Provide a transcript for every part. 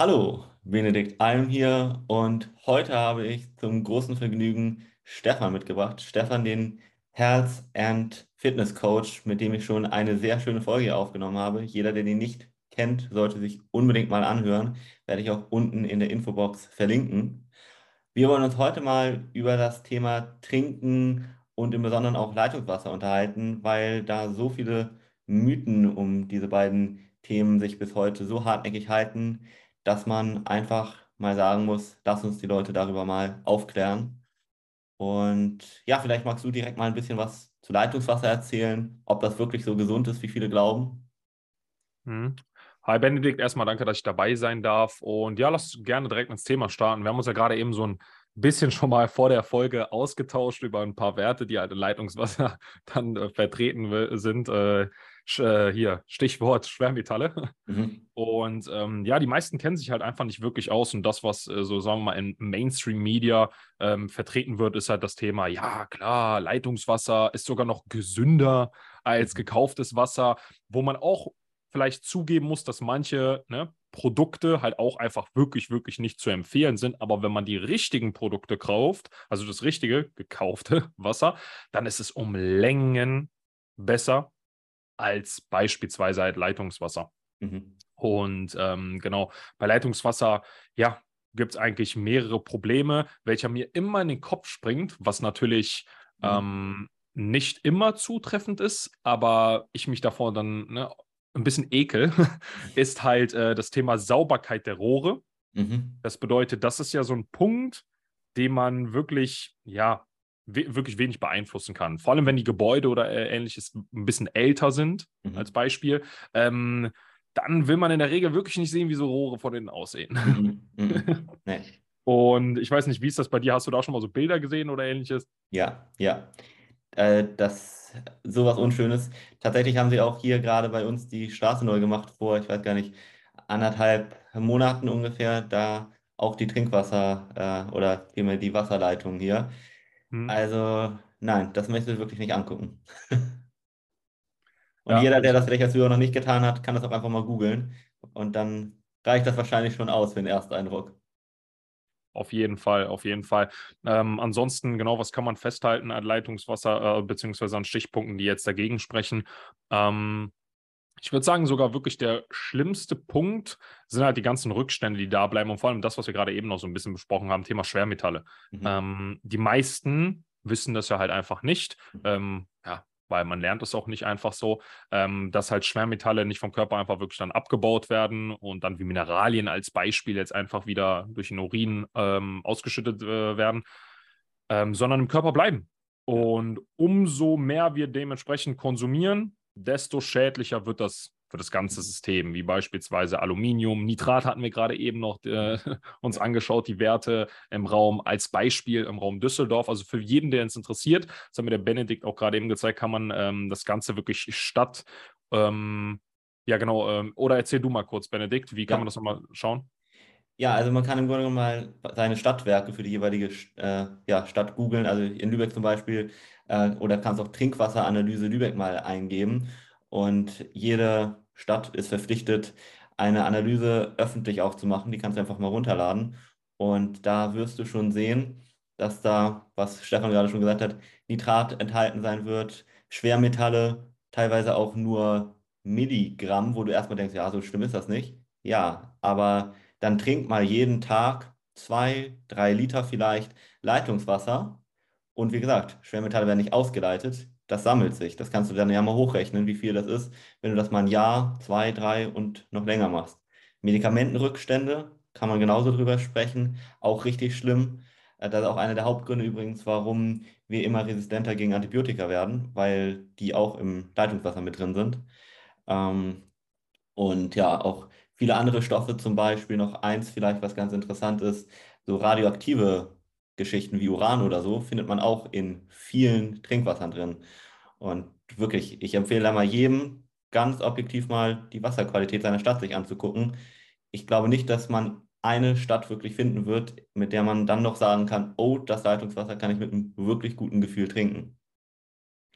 Hallo, Benedikt Alm hier und heute habe ich zum großen Vergnügen Stefan mitgebracht. Stefan, den Health and Fitness Coach, mit dem ich schon eine sehr schöne Folge aufgenommen habe. Jeder, der den nicht kennt, sollte sich unbedingt mal anhören. Werde ich auch unten in der Infobox verlinken. Wir wollen uns heute mal über das Thema Trinken und im Besonderen auch Leitungswasser unterhalten, weil da so viele Mythen um diese beiden Themen sich bis heute so hartnäckig halten, dass man einfach mal sagen muss, lass uns die Leute darüber mal aufklären. Und ja, vielleicht magst du direkt mal ein bisschen was zu Leitungswasser erzählen, ob das wirklich so gesund ist, wie viele glauben. Mhm. Hi Benedikt, erstmal danke, dass ich dabei sein darf. Und ja, lass gerne direkt ins Thema starten. Wir haben uns ja gerade eben so ein bisschen schon mal vor der Folge ausgetauscht über ein paar Werte, die halt in Leitungswasser dann äh, vertreten sind. Äh, hier, Stichwort Schwermetalle. Mhm. Und ähm, ja, die meisten kennen sich halt einfach nicht wirklich aus. Und das, was äh, so, sagen wir mal, in Mainstream-Media ähm, vertreten wird, ist halt das Thema, ja, klar, Leitungswasser ist sogar noch gesünder als mhm. gekauftes Wasser, wo man auch vielleicht zugeben muss, dass manche ne, Produkte halt auch einfach wirklich, wirklich nicht zu empfehlen sind. Aber wenn man die richtigen Produkte kauft, also das richtige gekaufte Wasser, dann ist es um Längen besser als beispielsweise halt Leitungswasser. Mhm. Und ähm, genau, bei Leitungswasser, ja, gibt es eigentlich mehrere Probleme, welcher mir immer in den Kopf springt, was natürlich mhm. ähm, nicht immer zutreffend ist, aber ich mich davor dann ne, ein bisschen ekel, ist halt äh, das Thema Sauberkeit der Rohre. Mhm. Das bedeutet, das ist ja so ein Punkt, den man wirklich, ja, we wirklich wenig beeinflussen kann. Vor allem, wenn die Gebäude oder äh, ähnliches ein bisschen älter sind, mhm. als Beispiel. Ähm, dann will man in der Regel wirklich nicht sehen, wie so Rohre von innen aussehen. Mhm. Mhm. Nee. Und ich weiß nicht, wie ist das bei dir? Hast du da schon mal so Bilder gesehen oder ähnliches? Ja, ja. Äh, das sowas Unschönes. Tatsächlich haben sie auch hier gerade bei uns die Straße neu gemacht vor, ich weiß gar nicht, anderthalb Monaten ungefähr, da auch die Trinkwasser äh, oder die Wasserleitung hier. Hm. Also, nein, das möchte ich wirklich nicht angucken. Und ja, jeder, der das vielleicht als Hörer noch nicht getan hat, kann das auch einfach mal googeln. Und dann reicht das wahrscheinlich schon aus für den Ersteindruck. Auf jeden Fall, auf jeden Fall. Ähm, ansonsten, genau, was kann man festhalten an Leitungswasser, äh, beziehungsweise an Stichpunkten, die jetzt dagegen sprechen? Ähm, ich würde sagen, sogar wirklich der schlimmste Punkt sind halt die ganzen Rückstände, die da bleiben und vor allem das, was wir gerade eben noch so ein bisschen besprochen haben, Thema Schwermetalle. Mhm. Ähm, die meisten wissen das ja halt einfach nicht. Mhm. Ähm, ja, weil man lernt es auch nicht einfach so, ähm, dass halt Schwermetalle nicht vom Körper einfach wirklich dann abgebaut werden und dann wie Mineralien als Beispiel jetzt einfach wieder durch den Urin ähm, ausgeschüttet äh, werden, ähm, sondern im Körper bleiben. Und umso mehr wir dementsprechend konsumieren, desto schädlicher wird das für das ganze System, wie beispielsweise Aluminium. Nitrat hatten wir gerade eben noch äh, uns angeschaut, die Werte im Raum als Beispiel im Raum Düsseldorf. Also für jeden, der es interessiert, das hat mir der Benedikt auch gerade eben gezeigt, kann man ähm, das Ganze wirklich statt. Ähm, ja, genau. Ähm, oder erzähl du mal kurz, Benedikt, wie kann ja. man das nochmal schauen? Ja, also man kann im Grunde genommen mal seine Stadtwerke für die jeweilige äh, ja, Stadt googeln. Also in Lübeck zum Beispiel äh, oder kannst auch Trinkwasseranalyse Lübeck mal eingeben. Und jede Stadt ist verpflichtet, eine Analyse öffentlich auch zu machen. Die kannst du einfach mal runterladen. Und da wirst du schon sehen, dass da, was Stefan gerade schon gesagt hat, Nitrat enthalten sein wird, Schwermetalle, teilweise auch nur Milligramm, wo du erstmal denkst, ja, so schlimm ist das nicht. Ja, aber dann trink mal jeden Tag zwei, drei Liter vielleicht Leitungswasser und wie gesagt, Schwermetalle werden nicht ausgeleitet, das sammelt sich. Das kannst du dann ja mal hochrechnen, wie viel das ist, wenn du das mal ein Jahr, zwei, drei und noch länger machst. Medikamentenrückstände kann man genauso drüber sprechen, auch richtig schlimm. Äh, das ist auch einer der Hauptgründe übrigens, warum wir immer resistenter gegen Antibiotika werden, weil die auch im Leitungswasser mit drin sind. Ähm, und ja, auch viele andere Stoffe, zum Beispiel noch eins vielleicht, was ganz interessant ist, so radioaktive Geschichten wie Uran oder so, findet man auch in vielen Trinkwassern drin. Und wirklich, ich empfehle da mal jedem, ganz objektiv mal die Wasserqualität seiner Stadt sich anzugucken. Ich glaube nicht, dass man eine Stadt wirklich finden wird, mit der man dann noch sagen kann, oh, das Leitungswasser kann ich mit einem wirklich guten Gefühl trinken.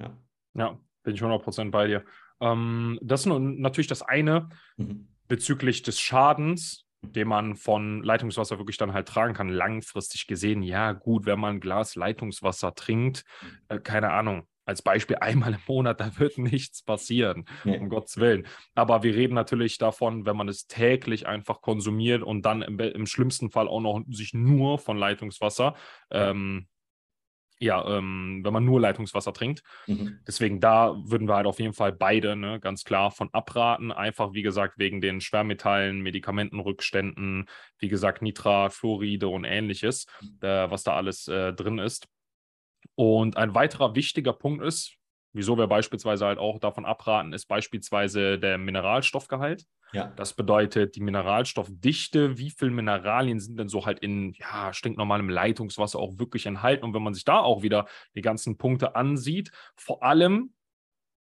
Ja, ja bin ich 100% bei dir. Ähm, das ist natürlich das eine mhm. bezüglich des Schadens den man von Leitungswasser wirklich dann halt tragen kann, langfristig gesehen. Ja, gut, wenn man ein Glas Leitungswasser trinkt, äh, keine Ahnung, als Beispiel einmal im Monat, da wird nichts passieren, nee. um Gottes Willen. Aber wir reden natürlich davon, wenn man es täglich einfach konsumiert und dann im, im schlimmsten Fall auch noch sich nur von Leitungswasser ähm, ja, ähm, wenn man nur Leitungswasser trinkt. Mhm. Deswegen da würden wir halt auf jeden Fall beide ne, ganz klar von abraten. Einfach, wie gesagt, wegen den Schwermetallen, Medikamentenrückständen, wie gesagt, Nitrat, Fluoride und ähnliches, mhm. äh, was da alles äh, drin ist. Und ein weiterer wichtiger Punkt ist, wieso wir beispielsweise halt auch davon abraten, ist beispielsweise der Mineralstoffgehalt. Ja. Das bedeutet die Mineralstoffdichte, wie viele Mineralien sind denn so halt in ja, stinknormalem Leitungswasser auch wirklich enthalten. Und wenn man sich da auch wieder die ganzen Punkte ansieht, vor allem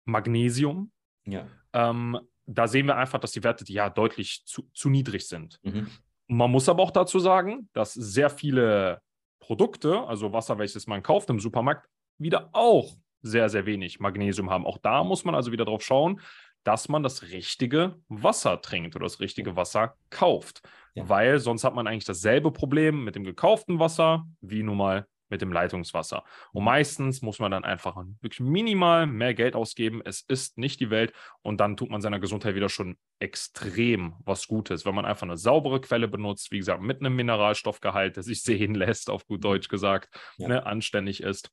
Magnesium, ja. ähm, da sehen wir einfach, dass die Werte ja deutlich zu, zu niedrig sind. Mhm. Man muss aber auch dazu sagen, dass sehr viele Produkte, also Wasser, welches man kauft im Supermarkt, wieder auch sehr, sehr wenig Magnesium haben. Auch da muss man also wieder drauf schauen, dass man das richtige Wasser trinkt oder das richtige Wasser kauft. Ja. Weil sonst hat man eigentlich dasselbe Problem mit dem gekauften Wasser wie nun mal mit dem Leitungswasser. Und mhm. meistens muss man dann einfach wirklich minimal mehr Geld ausgeben. Es ist nicht die Welt und dann tut man seiner Gesundheit wieder schon extrem was Gutes. Wenn man einfach eine saubere Quelle benutzt, wie gesagt, mit einem Mineralstoffgehalt, der sich sehen lässt, auf gut mhm. Deutsch gesagt, ja. ne, anständig ist.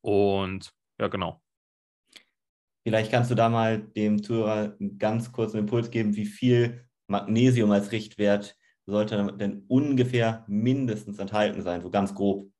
Und ja, genau. Vielleicht kannst du da mal dem Zuhörer einen ganz kurzen Impuls geben, wie viel Magnesium als Richtwert sollte denn ungefähr mindestens enthalten sein, so ganz grob.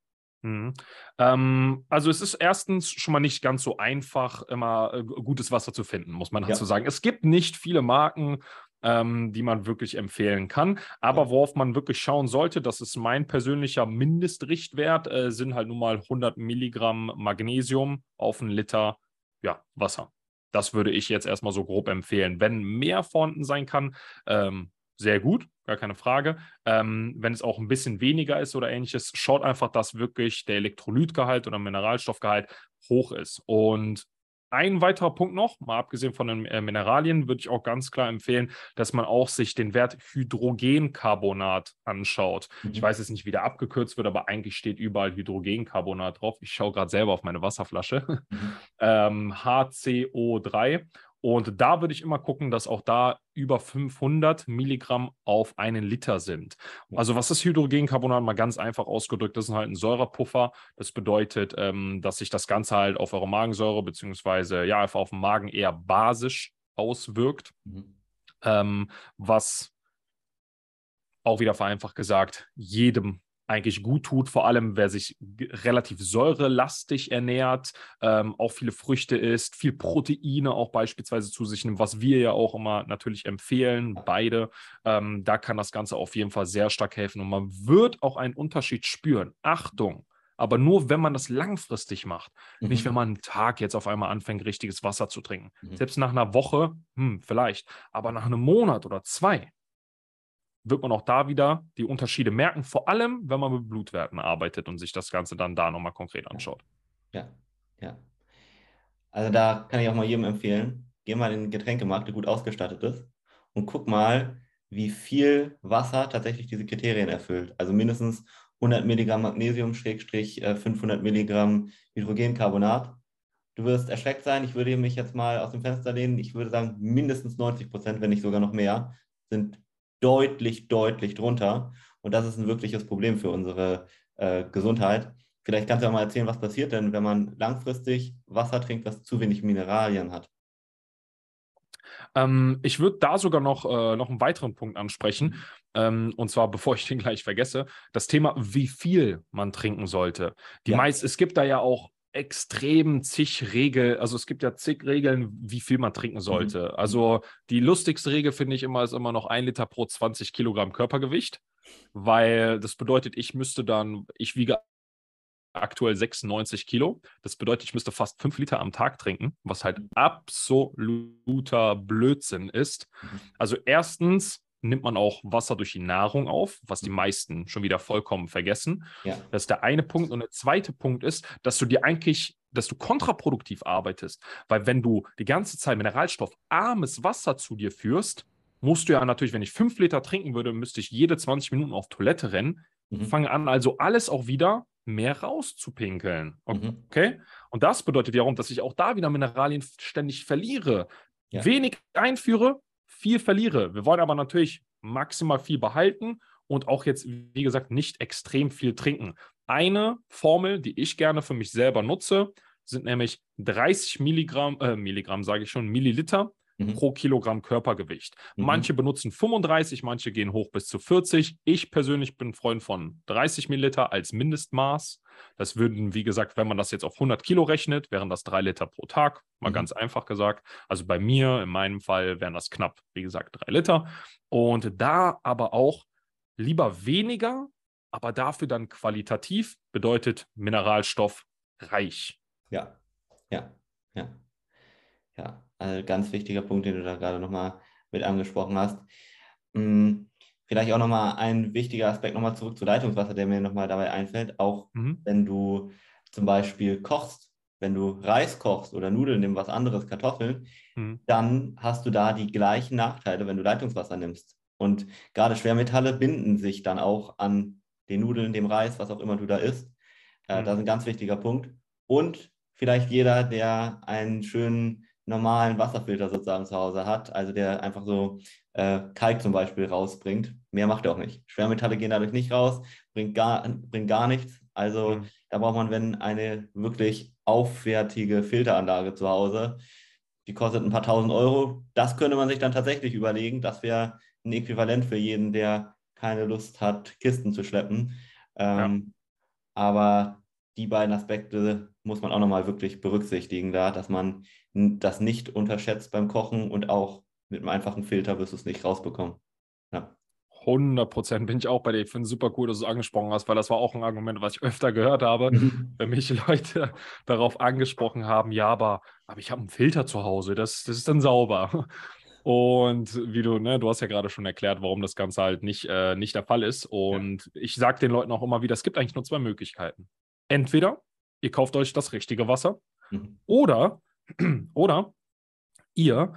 Mhm. Ähm, also es ist erstens schon mal nicht ganz so einfach, immer äh, gutes Wasser zu finden, muss man dazu ja. sagen. Es gibt nicht viele Marken, ähm, die man wirklich empfehlen kann. Aber worauf man wirklich schauen sollte, das ist mein persönlicher Mindestrichtwert, äh, sind halt nun mal 100 Milligramm Magnesium auf einen Liter ja, Wasser. Das würde ich jetzt erstmal so grob empfehlen. Wenn mehr vorhanden sein kann, ähm, sehr gut, gar keine Frage. Ähm, wenn es auch ein bisschen weniger ist oder ähnliches, schaut einfach, dass wirklich der Elektrolytgehalt oder Mineralstoffgehalt hoch ist. Und ein weiterer Punkt noch, mal abgesehen von den äh, Mineralien, würde ich auch ganz klar empfehlen, dass man auch sich den Wert Hydrogencarbonat anschaut. Mhm. Ich weiß jetzt nicht, wie der abgekürzt wird, aber eigentlich steht überall Hydrogencarbonat drauf. Ich schaue gerade selber auf meine Wasserflasche. Mhm. ähm, HCO3. Und da würde ich immer gucken, dass auch da über 500 Milligramm auf einen Liter sind. Also was ist Hydrogencarbonat? Mal ganz einfach ausgedrückt, das ist halt ein Säurepuffer. Das bedeutet, ähm, dass sich das Ganze halt auf eure Magensäure beziehungsweise ja einfach auf den Magen eher basisch auswirkt. Mhm. Ähm, was auch wieder vereinfacht gesagt jedem eigentlich gut tut, vor allem wer sich relativ säurelastig ernährt, ähm, auch viele Früchte isst, viel Proteine auch beispielsweise zu sich nimmt, was wir ja auch immer natürlich empfehlen, beide. Ähm, da kann das Ganze auf jeden Fall sehr stark helfen und man wird auch einen Unterschied spüren. Achtung! aber nur, wenn man das langfristig macht. Mhm. Nicht, wenn man einen Tag jetzt auf einmal anfängt, richtiges Wasser zu trinken. Mhm. Selbst nach einer Woche, hm, vielleicht, aber nach einem Monat oder zwei, wird man auch da wieder die Unterschiede merken, vor allem wenn man mit Blutwerten arbeitet und sich das Ganze dann da nochmal konkret anschaut. Ja, ja. Also da kann ich auch mal jedem empfehlen, geh mal in den Getränkemarkt, der gut ausgestattet ist und guck mal, wie viel Wasser tatsächlich diese Kriterien erfüllt. Also mindestens 100 Milligramm Magnesium, Schrägstrich 500 äh, Milligramm Hydrogencarbonat. Du wirst erschreckt sein. Ich würde mich jetzt mal aus dem Fenster lehnen. Ich würde sagen, mindestens 90 Prozent, wenn nicht sogar noch mehr, sind deutlich, deutlich drunter. Und das ist ein wirkliches Problem für unsere äh, Gesundheit. Vielleicht kannst du auch mal erzählen, was passiert denn, wenn man langfristig Wasser trinkt, was zu wenig Mineralien hat. Ähm, ich würde da sogar noch, äh, noch einen weiteren Punkt ansprechen. Ähm, und zwar, bevor ich den gleich vergesse, das Thema, wie viel man trinken sollte. Die ja. meist, es gibt da ja auch extrem zig Regeln, also es gibt ja zig Regeln, wie viel man trinken sollte. Mhm. Also die lustigste Regel finde ich immer ist immer noch ein Liter pro 20 Kilogramm Körpergewicht, weil das bedeutet, ich müsste dann, ich wiege aktuell 96 Kilo. Das bedeutet, ich müsste fast fünf Liter am Tag trinken, was halt mhm. absoluter Blödsinn ist. Mhm. Also erstens nimmt man auch Wasser durch die Nahrung auf, was die mhm. meisten schon wieder vollkommen vergessen. Ja. Das ist der eine Punkt. Und der zweite Punkt ist, dass du dir eigentlich, dass du kontraproduktiv arbeitest. Weil wenn du die ganze Zeit mineralstoffarmes Wasser zu dir führst, musst du ja natürlich, wenn ich fünf Liter trinken würde, müsste ich jede 20 Minuten auf Toilette rennen. Mhm. Fange an, also alles auch wieder mehr rauszupinkeln. Mhm. Okay? Mhm. Und das bedeutet wiederum, dass ich auch da wieder Mineralien ständig verliere. Ja. Wenig einführe, viel verliere. Wir wollen aber natürlich maximal viel behalten und auch jetzt, wie gesagt, nicht extrem viel trinken. Eine Formel, die ich gerne für mich selber nutze, sind nämlich 30 Milligramm, äh, Milligramm sage ich schon, Milliliter mhm. pro Kilogramm Körpergewicht. Mhm. Manche benutzen 35, manche gehen hoch bis zu 40. Ich persönlich bin Freund von 30 Milliliter als Mindestmaß. Das würden, wie gesagt, wenn man das jetzt auf 100 Kilo rechnet, wären das drei Liter pro Tag, mal mhm. ganz einfach gesagt. Also bei mir, in meinem Fall, wären das knapp, wie gesagt, drei Liter. Und da aber auch lieber weniger, aber dafür dann qualitativ bedeutet mineralstoffreich. Ja, ja, ja. Ja, also ganz wichtiger Punkt, den du da gerade nochmal mit angesprochen hast. Hm, vielleicht auch nochmal ein wichtiger Aspekt nochmal zurück zu Leitungswasser, der mir nochmal dabei einfällt. Auch mhm. wenn du zum Beispiel kochst, wenn du Reis kochst oder Nudeln, nimm was anderes, Kartoffeln, mhm. dann hast du da die gleichen Nachteile, wenn du Leitungswasser nimmst. Und gerade Schwermetalle binden sich dann auch an den Nudeln, dem Reis, was auch immer du da isst. Äh, mhm. Das ist ein ganz wichtiger Punkt. Und vielleicht jeder, der einen schönen normalen Wasserfilter sozusagen zu Hause hat, also der einfach so äh, Kalk zum Beispiel rausbringt. Mehr macht er auch nicht. Schwermetalle gehen dadurch nicht raus, bringt gar, bringt gar nichts. Also mhm. da braucht man, wenn eine wirklich aufwertige Filteranlage zu Hause, die kostet ein paar tausend Euro. Das könnte man sich dann tatsächlich überlegen. Das wäre ein Äquivalent für jeden, der keine Lust hat, Kisten zu schleppen. Ähm, ja. Aber die beiden Aspekte muss man auch nochmal wirklich berücksichtigen, da, dass man das nicht unterschätzt beim Kochen und auch mit einem einfachen Filter wirst du es nicht rausbekommen. Ja. 100 Prozent bin ich auch bei dir. Ich finde es super cool, dass du es angesprochen hast, weil das war auch ein Argument, was ich öfter gehört habe, wenn mich Leute darauf angesprochen haben, ja, aber, aber ich habe einen Filter zu Hause, das, das ist dann sauber. Und wie du, ne, du hast ja gerade schon erklärt, warum das Ganze halt nicht, äh, nicht der Fall ist. Und ja. ich sage den Leuten auch immer wieder, es gibt eigentlich nur zwei Möglichkeiten. Entweder ihr kauft euch das richtige Wasser mhm. oder, oder ihr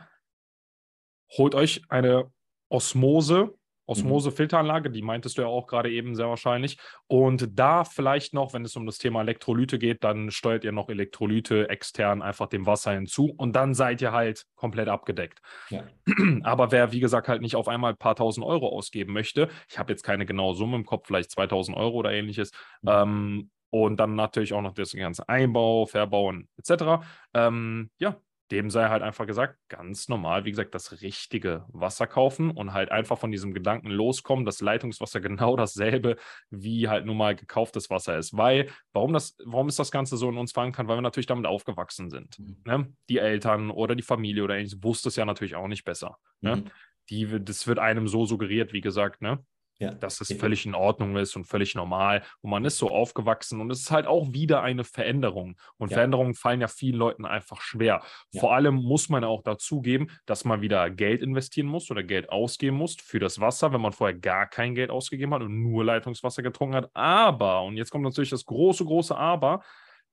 holt euch eine Osmose, Osmose-Filteranlage, die meintest du ja auch gerade eben sehr wahrscheinlich. Und da vielleicht noch, wenn es um das Thema Elektrolyte geht, dann steuert ihr noch Elektrolyte extern einfach dem Wasser hinzu und dann seid ihr halt komplett abgedeckt. Ja. Aber wer, wie gesagt, halt nicht auf einmal ein paar tausend Euro ausgeben möchte, ich habe jetzt keine genaue Summe im Kopf, vielleicht 2000 Euro oder ähnliches, mhm. ähm, und dann natürlich auch noch das ganze Einbau, Verbauen etc. Ähm, ja, dem sei halt einfach gesagt, ganz normal, wie gesagt, das richtige Wasser kaufen und halt einfach von diesem Gedanken loskommen, dass Leitungswasser genau dasselbe wie halt nun mal gekauftes Wasser ist. Weil, warum, das, warum ist das Ganze so in uns verankert? Weil wir natürlich damit aufgewachsen sind. Mhm. Ne? Die Eltern oder die Familie oder ähnliches wusste es ja natürlich auch nicht besser. Ne? Mhm. Ne? Die, das wird einem so suggeriert, wie gesagt, ne? Ja. Dass es völlig in Ordnung ist und völlig normal. Und man ist so aufgewachsen und es ist halt auch wieder eine Veränderung. Und ja. Veränderungen fallen ja vielen Leuten einfach schwer. Ja. Vor allem muss man auch dazugeben, dass man wieder Geld investieren muss oder Geld ausgeben muss für das Wasser, wenn man vorher gar kein Geld ausgegeben hat und nur Leitungswasser getrunken hat. Aber, und jetzt kommt natürlich das große, große Aber,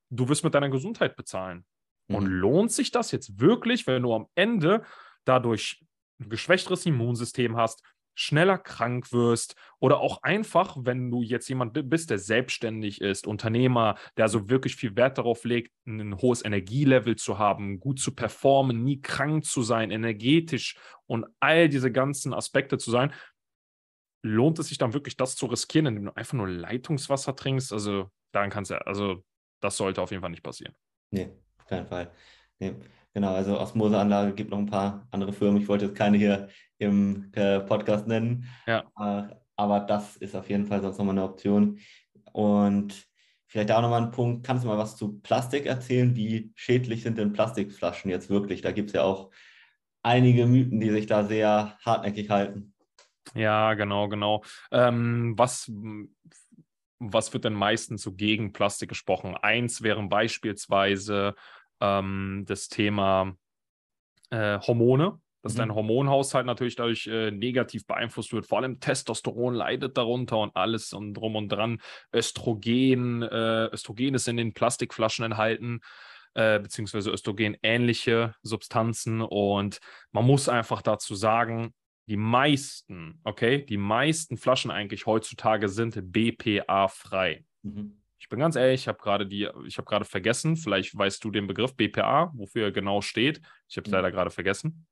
du wirst mit deiner Gesundheit bezahlen. Mhm. Und lohnt sich das jetzt wirklich, wenn du am Ende dadurch ein geschwächteres Immunsystem hast, schneller krank wirst oder auch einfach, wenn du jetzt jemand bist, der selbstständig ist, Unternehmer, der so wirklich viel Wert darauf legt, ein hohes Energielevel zu haben, gut zu performen, nie krank zu sein, energetisch und all diese ganzen Aspekte zu sein, lohnt es sich dann wirklich, das zu riskieren, indem du einfach nur Leitungswasser trinkst? Also, daran kannst du, also, das sollte auf jeden Fall nicht passieren. Nee, auf keinen Fall. Nee. Genau, also Osmoseanlage gibt noch ein paar andere Firmen. Ich wollte jetzt keine hier im äh, Podcast nennen. Ja. Äh, aber das ist auf jeden Fall sonst nochmal eine Option. Und vielleicht auch nochmal ein Punkt, kannst du mal was zu Plastik erzählen? Wie schädlich sind denn Plastikflaschen jetzt wirklich? Da gibt es ja auch einige Mythen, die sich da sehr hartnäckig halten. Ja, genau, genau. Ähm, was, was wird denn meistens so gegen Plastik gesprochen? Eins wären beispielsweise ähm, das Thema äh, Hormone, dass mhm. dein Hormonhaushalt natürlich dadurch äh, negativ beeinflusst wird. Vor allem Testosteron leidet darunter und alles und drum und dran. Östrogen, äh, Östrogen ist in den Plastikflaschen enthalten, äh, beziehungsweise Östrogen-ähnliche Substanzen. Und man muss einfach dazu sagen, die meisten, okay, die meisten Flaschen eigentlich heutzutage sind BPA-frei. Mhm. Ich bin ganz ehrlich, ich habe gerade die, ich habe gerade vergessen, vielleicht weißt du den Begriff BPA, wofür er genau steht. Ich habe es mhm. leider gerade vergessen.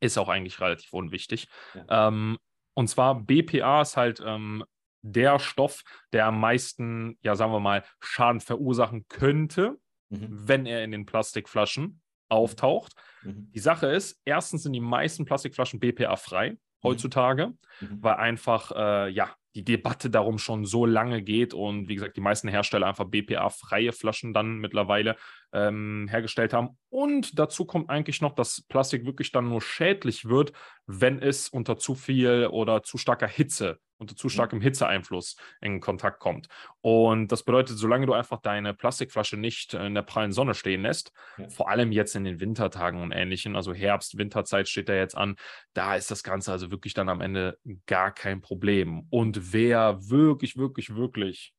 Ist auch eigentlich relativ unwichtig. Ja. Ähm, und zwar BPA ist halt ähm, der Stoff, der am meisten, ja, sagen wir mal, Schaden verursachen könnte, mhm. wenn er in den Plastikflaschen auftaucht. Mhm. Die Sache ist, erstens sind die meisten Plastikflaschen BPA-frei mhm. heutzutage, mhm. weil einfach, äh, ja, die Debatte darum schon so lange geht und wie gesagt, die meisten Hersteller einfach BPA-freie Flaschen dann mittlerweile ähm, hergestellt haben. Und dazu kommt eigentlich noch, dass Plastik wirklich dann nur schädlich wird, wenn es unter zu viel oder zu starker Hitze unter zu starkem Hitzeeinfluss in Kontakt kommt. Und das bedeutet, solange du einfach deine Plastikflasche nicht in der prallen Sonne stehen lässt, ja. vor allem jetzt in den Wintertagen und ähnlichen, also Herbst, Winterzeit steht da jetzt an, da ist das Ganze also wirklich dann am Ende gar kein Problem. Und wer wirklich, wirklich, wirklich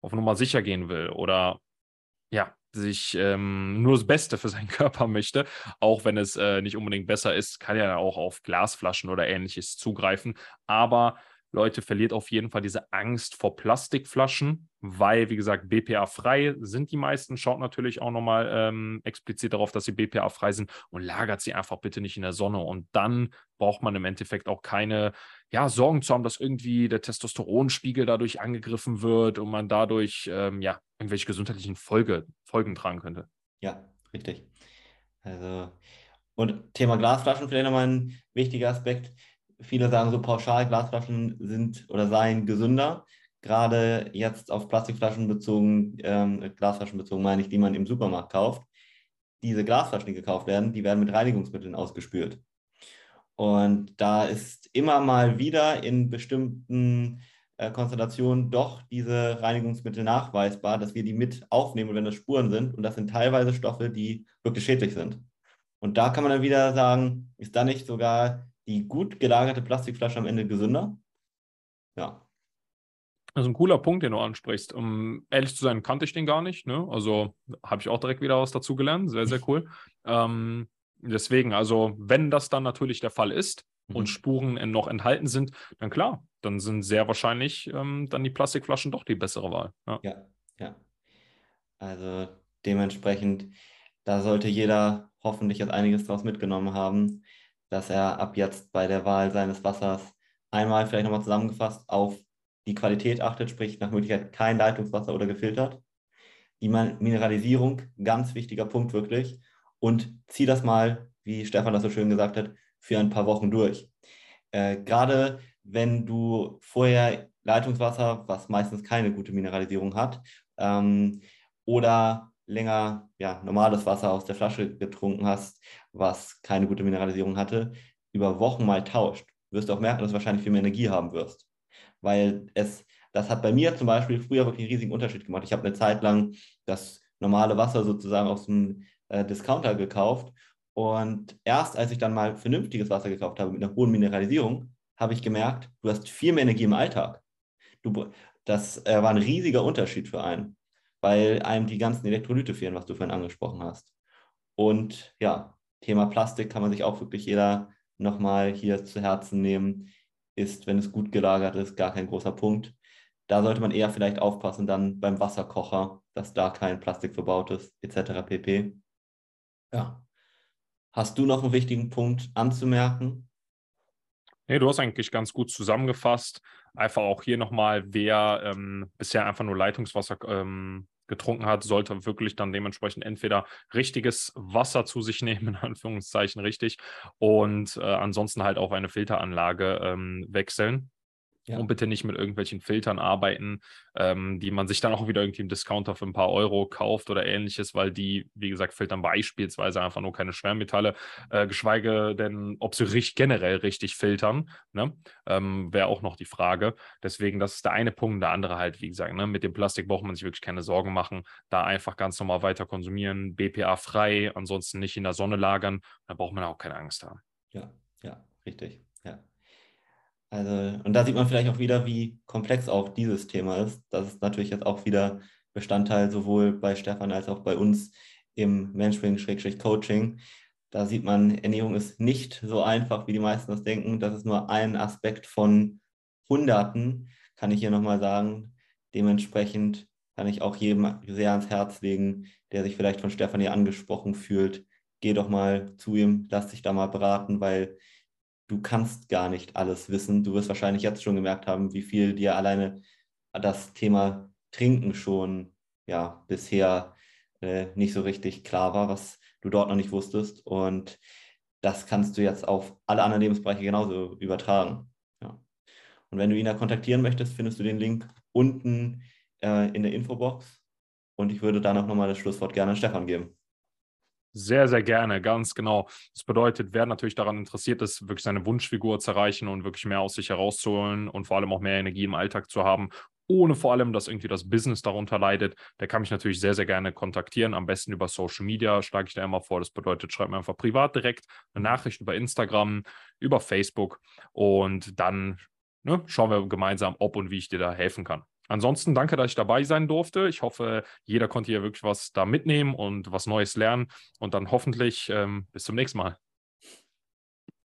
auf Nummer sicher gehen will oder ja, sich ähm, nur das Beste für seinen Körper möchte, auch wenn es äh, nicht unbedingt besser ist, kann ja auch auf Glasflaschen oder ähnliches zugreifen. Aber Leute, verliert auf jeden Fall diese Angst vor Plastikflaschen, weil, wie gesagt, BPA-frei sind die meisten. Schaut natürlich auch nochmal ähm, explizit darauf, dass sie BPA-frei sind und lagert sie einfach bitte nicht in der Sonne. Und dann braucht man im Endeffekt auch keine ja, Sorgen zu haben, dass irgendwie der Testosteronspiegel dadurch angegriffen wird und man dadurch ähm, ja, irgendwelche gesundheitlichen Folge, Folgen tragen könnte. Ja, richtig. Also, und Thema Glasflaschen vielleicht nochmal ein wichtiger Aspekt viele sagen so pauschal, Glasflaschen sind oder seien gesünder. Gerade jetzt auf Plastikflaschen bezogen, ähm, Glasflaschen bezogen meine ich, die man im Supermarkt kauft. Diese Glasflaschen, die gekauft werden, die werden mit Reinigungsmitteln ausgespült. Und da ist immer mal wieder in bestimmten äh, Konstellationen doch diese Reinigungsmittel nachweisbar, dass wir die mit aufnehmen, wenn das Spuren sind. Und das sind teilweise Stoffe, die wirklich schädlich sind. Und da kann man dann wieder sagen, ist da nicht sogar die gut gelagerte Plastikflasche am Ende gesünder? Ja. Das ist ein cooler Punkt, den du ansprichst. Um ehrlich zu sein, kannte ich den gar nicht. Ne? Also habe ich auch direkt wieder was dazu gelernt. Sehr, sehr cool. ähm, deswegen, also wenn das dann natürlich der Fall ist mhm. und Spuren noch enthalten sind, dann klar, dann sind sehr wahrscheinlich ähm, dann die Plastikflaschen doch die bessere Wahl. Ja, ja. ja. Also dementsprechend, da sollte jeder hoffentlich jetzt einiges daraus mitgenommen haben dass er ab jetzt bei der Wahl seines Wassers einmal vielleicht nochmal zusammengefasst auf die Qualität achtet, sprich nach Möglichkeit kein Leitungswasser oder gefiltert. Die Mineralisierung, ganz wichtiger Punkt wirklich. Und zieh das mal, wie Stefan das so schön gesagt hat, für ein paar Wochen durch. Äh, Gerade wenn du vorher Leitungswasser, was meistens keine gute Mineralisierung hat, ähm, oder länger ja, normales Wasser aus der Flasche getrunken hast, was keine gute Mineralisierung hatte, über Wochen mal tauscht, wirst du auch merken, dass du wahrscheinlich viel mehr Energie haben wirst. Weil es, das hat bei mir zum Beispiel früher wirklich einen riesigen Unterschied gemacht. Ich habe eine Zeit lang das normale Wasser sozusagen aus dem äh, Discounter gekauft und erst als ich dann mal vernünftiges Wasser gekauft habe mit einer hohen Mineralisierung, habe ich gemerkt, du hast viel mehr Energie im Alltag. Du, das äh, war ein riesiger Unterschied für einen weil einem die ganzen Elektrolyte fehlen, was du vorhin angesprochen hast. Und ja, Thema Plastik kann man sich auch wirklich jeder nochmal hier zu Herzen nehmen. Ist, wenn es gut gelagert ist, gar kein großer Punkt. Da sollte man eher vielleicht aufpassen dann beim Wasserkocher, dass da kein Plastik verbaut ist, etc. pp. Ja. Hast du noch einen wichtigen Punkt anzumerken? Nee, du hast eigentlich ganz gut zusammengefasst. Einfach auch hier nochmal, wer ähm, bisher einfach nur Leitungswasser ähm, getrunken hat, sollte wirklich dann dementsprechend entweder richtiges Wasser zu sich nehmen, in Anführungszeichen richtig, und äh, ansonsten halt auf eine Filteranlage ähm, wechseln. Ja. Und bitte nicht mit irgendwelchen Filtern arbeiten, ähm, die man sich dann auch wieder irgendwie im Discounter für ein paar Euro kauft oder ähnliches, weil die, wie gesagt, filtern beispielsweise einfach nur keine Schwermetalle, äh, geschweige denn, ob sie richtig, generell richtig filtern, ne? ähm, wäre auch noch die Frage. Deswegen, das ist der eine Punkt. Der andere halt, wie gesagt, ne? mit dem Plastik braucht man sich wirklich keine Sorgen machen. Da einfach ganz normal weiter konsumieren, BPA frei, ansonsten nicht in der Sonne lagern. Da braucht man auch keine Angst haben. Ja, ja, richtig. Also, und da sieht man vielleicht auch wieder, wie komplex auch dieses Thema ist. Das ist natürlich jetzt auch wieder Bestandteil sowohl bei Stefan als auch bei uns im Mentoring-Coaching, Da sieht man, Ernährung ist nicht so einfach, wie die meisten das denken. Das ist nur ein Aspekt von Hunderten, kann ich hier nochmal sagen. Dementsprechend kann ich auch jedem sehr ans Herz legen, der sich vielleicht von Stefanie angesprochen fühlt. Geh doch mal zu ihm, lass dich da mal beraten, weil du kannst gar nicht alles wissen. Du wirst wahrscheinlich jetzt schon gemerkt haben, wie viel dir alleine das Thema Trinken schon ja bisher äh, nicht so richtig klar war, was du dort noch nicht wusstest. Und das kannst du jetzt auf alle anderen Lebensbereiche genauso übertragen. Ja. Und wenn du ihn da kontaktieren möchtest, findest du den Link unten äh, in der Infobox. Und ich würde dann auch nochmal das Schlusswort gerne an Stefan geben. Sehr, sehr gerne, ganz genau. Das bedeutet, wer natürlich daran interessiert ist, wirklich seine Wunschfigur zu erreichen und wirklich mehr aus sich herauszuholen und vor allem auch mehr Energie im Alltag zu haben, ohne vor allem, dass irgendwie das Business darunter leidet, der kann mich natürlich sehr, sehr gerne kontaktieren. Am besten über Social Media schlage ich da immer vor. Das bedeutet, schreibt mir einfach privat direkt eine Nachricht über Instagram, über Facebook und dann ne, schauen wir gemeinsam, ob und wie ich dir da helfen kann. Ansonsten danke, dass ich dabei sein durfte. Ich hoffe, jeder konnte hier wirklich was da mitnehmen und was Neues lernen. Und dann hoffentlich ähm, bis zum nächsten Mal.